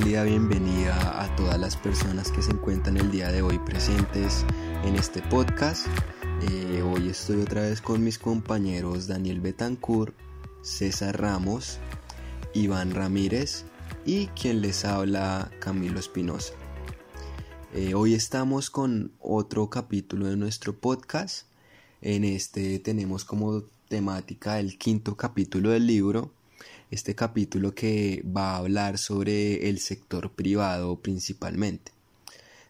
cálida bienvenida a todas las personas que se encuentran el día de hoy presentes en este podcast. Eh, hoy estoy otra vez con mis compañeros Daniel Betancourt, César Ramos, Iván Ramírez y quien les habla Camilo Espinosa. Eh, hoy estamos con otro capítulo de nuestro podcast. En este tenemos como temática el quinto capítulo del libro este capítulo que va a hablar sobre el sector privado principalmente.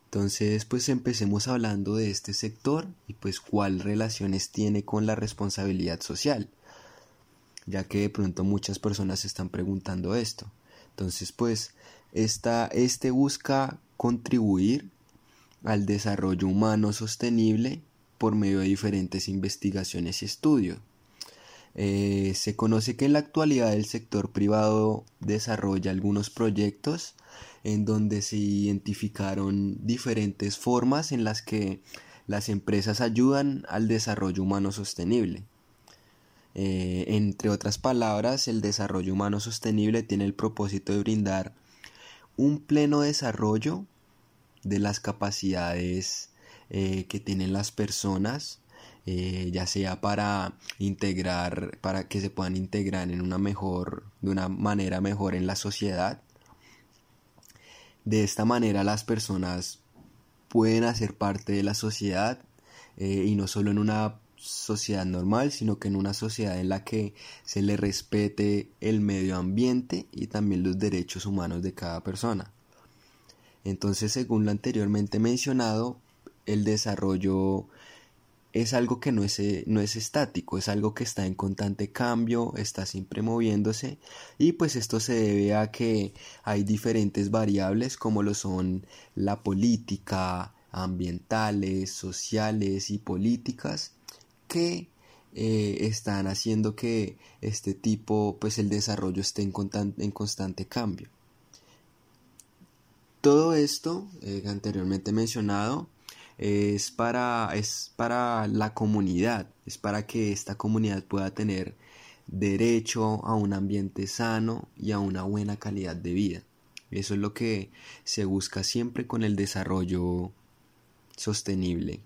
Entonces, pues empecemos hablando de este sector y pues cuál relaciones tiene con la responsabilidad social, ya que de pronto muchas personas están preguntando esto. Entonces, pues esta, este busca contribuir al desarrollo humano sostenible por medio de diferentes investigaciones y estudios eh, se conoce que en la actualidad el sector privado desarrolla algunos proyectos en donde se identificaron diferentes formas en las que las empresas ayudan al desarrollo humano sostenible. Eh, entre otras palabras, el desarrollo humano sostenible tiene el propósito de brindar un pleno desarrollo de las capacidades eh, que tienen las personas eh, ya sea para integrar, para que se puedan integrar en una mejor, de una manera mejor en la sociedad. De esta manera las personas pueden hacer parte de la sociedad eh, y no solo en una sociedad normal, sino que en una sociedad en la que se le respete el medio ambiente y también los derechos humanos de cada persona. Entonces, según lo anteriormente mencionado, el desarrollo es algo que no es, eh, no es estático, es algo que está en constante cambio, está siempre moviéndose y pues esto se debe a que hay diferentes variables como lo son la política, ambientales, sociales y políticas que eh, están haciendo que este tipo, pues el desarrollo esté en, en constante cambio. Todo esto, eh, anteriormente mencionado, es para, es para la comunidad, es para que esta comunidad pueda tener derecho a un ambiente sano y a una buena calidad de vida. Eso es lo que se busca siempre con el desarrollo sostenible.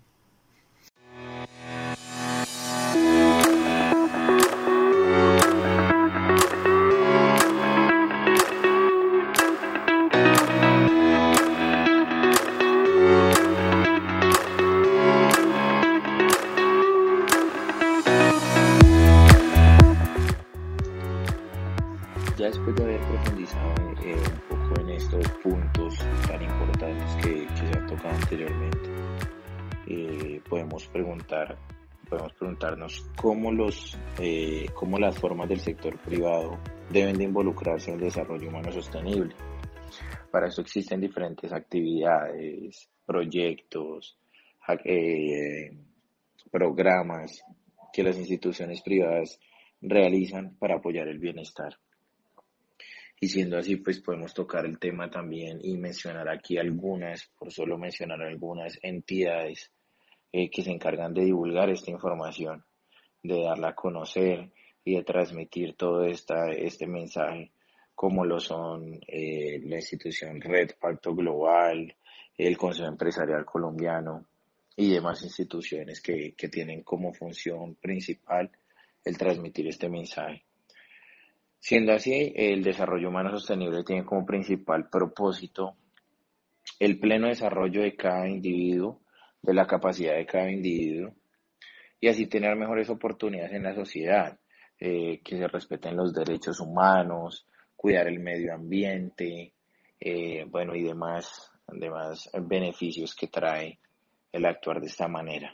Podemos preguntarnos cómo, los, eh, cómo las formas del sector privado deben de involucrarse en el desarrollo humano sostenible. Para eso existen diferentes actividades, proyectos, eh, programas que las instituciones privadas realizan para apoyar el bienestar. Y siendo así, pues podemos tocar el tema también y mencionar aquí algunas, por solo mencionar algunas entidades eh, que se encargan de divulgar esta información, de darla a conocer y de transmitir todo esta, este mensaje, como lo son eh, la institución Red Pacto Global, el Consejo Empresarial Colombiano y demás instituciones que, que tienen como función principal el transmitir este mensaje. Siendo así, el desarrollo humano sostenible tiene como principal propósito el pleno desarrollo de cada individuo de la capacidad de cada individuo y así tener mejores oportunidades en la sociedad, eh, que se respeten los derechos humanos, cuidar el medio ambiente, eh, bueno, y demás, demás beneficios que trae el actuar de esta manera.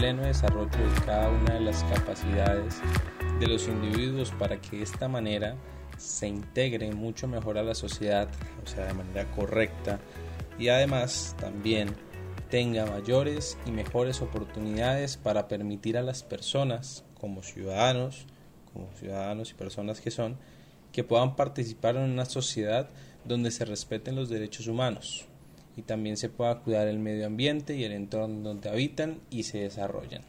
Pleno desarrollo de cada una de las capacidades de los individuos para que de esta manera se integren mucho mejor a la sociedad, o sea, de manera correcta, y además también tenga mayores y mejores oportunidades para permitir a las personas como ciudadanos, como ciudadanos y personas que son, que puedan participar en una sociedad donde se respeten los derechos humanos y también se pueda cuidar el medio ambiente y el entorno donde habitan y se desarrollan.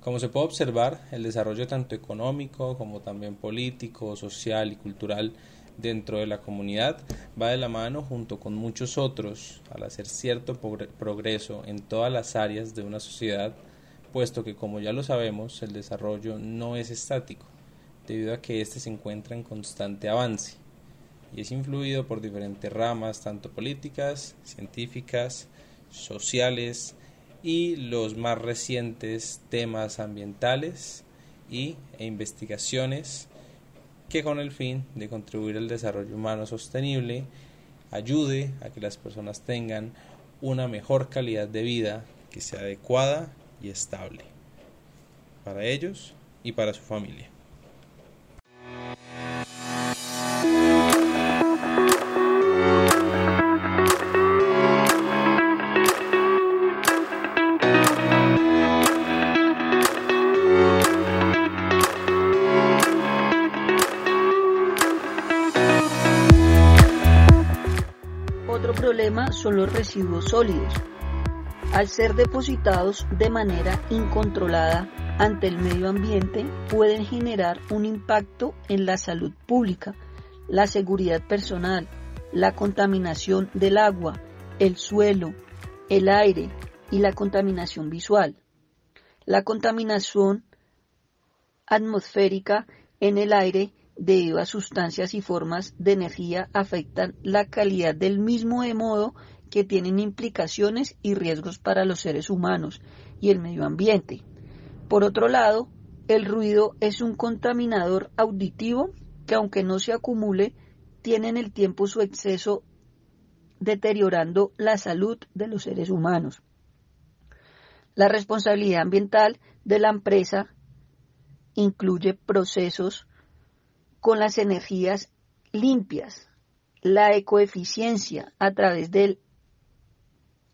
Como se puede observar, el desarrollo tanto económico como también político, social y cultural dentro de la comunidad va de la mano junto con muchos otros al hacer cierto progreso en todas las áreas de una sociedad, puesto que como ya lo sabemos, el desarrollo no es estático, debido a que éste se encuentra en constante avance y es influido por diferentes ramas, tanto políticas, científicas, sociales y los más recientes temas ambientales y, e investigaciones que con el fin de contribuir al desarrollo humano sostenible ayude a que las personas tengan una mejor calidad de vida que sea adecuada y estable para ellos y para su familia. Problema son los residuos sólidos. Al ser depositados de manera incontrolada ante el medio ambiente, pueden generar un impacto en la salud pública, la seguridad personal, la contaminación del agua, el suelo, el aire y la contaminación visual. La contaminación atmosférica en el aire debido a sustancias y formas de energía afectan la calidad del mismo de modo que tienen implicaciones y riesgos para los seres humanos y el medio ambiente. Por otro lado, el ruido es un contaminador auditivo que aunque no se acumule, tiene en el tiempo su exceso deteriorando la salud de los seres humanos. La responsabilidad ambiental de la empresa incluye procesos con las energías limpias, la ecoeficiencia a través del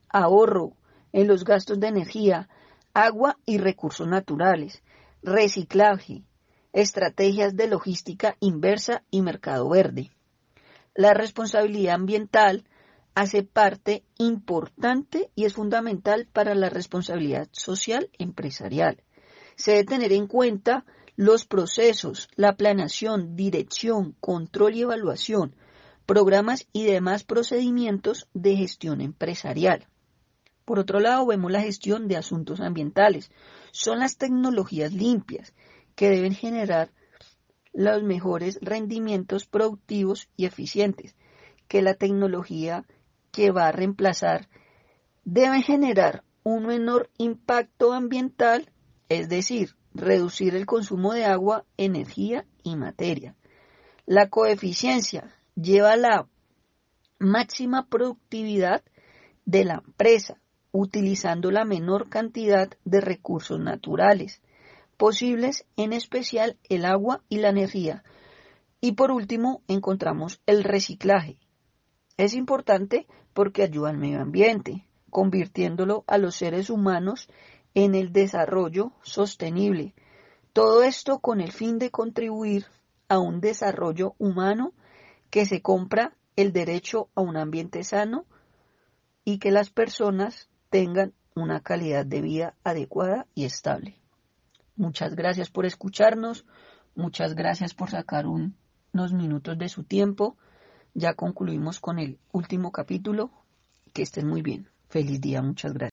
ahorro en los gastos de energía, agua y recursos naturales, reciclaje, estrategias de logística inversa y mercado verde. La responsabilidad ambiental hace parte importante y es fundamental para la responsabilidad social empresarial. Se debe tener en cuenta los procesos, la planeación, dirección, control y evaluación, programas y demás procedimientos de gestión empresarial. Por otro lado, vemos la gestión de asuntos ambientales. Son las tecnologías limpias que deben generar los mejores rendimientos productivos y eficientes, que la tecnología que va a reemplazar debe generar un menor impacto ambiental, es decir, reducir el consumo de agua, energía y materia. La coeficiencia lleva la máxima productividad de la empresa, utilizando la menor cantidad de recursos naturales posibles, en especial el agua y la energía. Y por último, encontramos el reciclaje. Es importante porque ayuda al medio ambiente, convirtiéndolo a los seres humanos en el desarrollo sostenible. Todo esto con el fin de contribuir a un desarrollo humano que se compra el derecho a un ambiente sano y que las personas tengan una calidad de vida adecuada y estable. Muchas gracias por escucharnos, muchas gracias por sacar unos minutos de su tiempo. Ya concluimos con el último capítulo. Que estén muy bien. Feliz día, muchas gracias.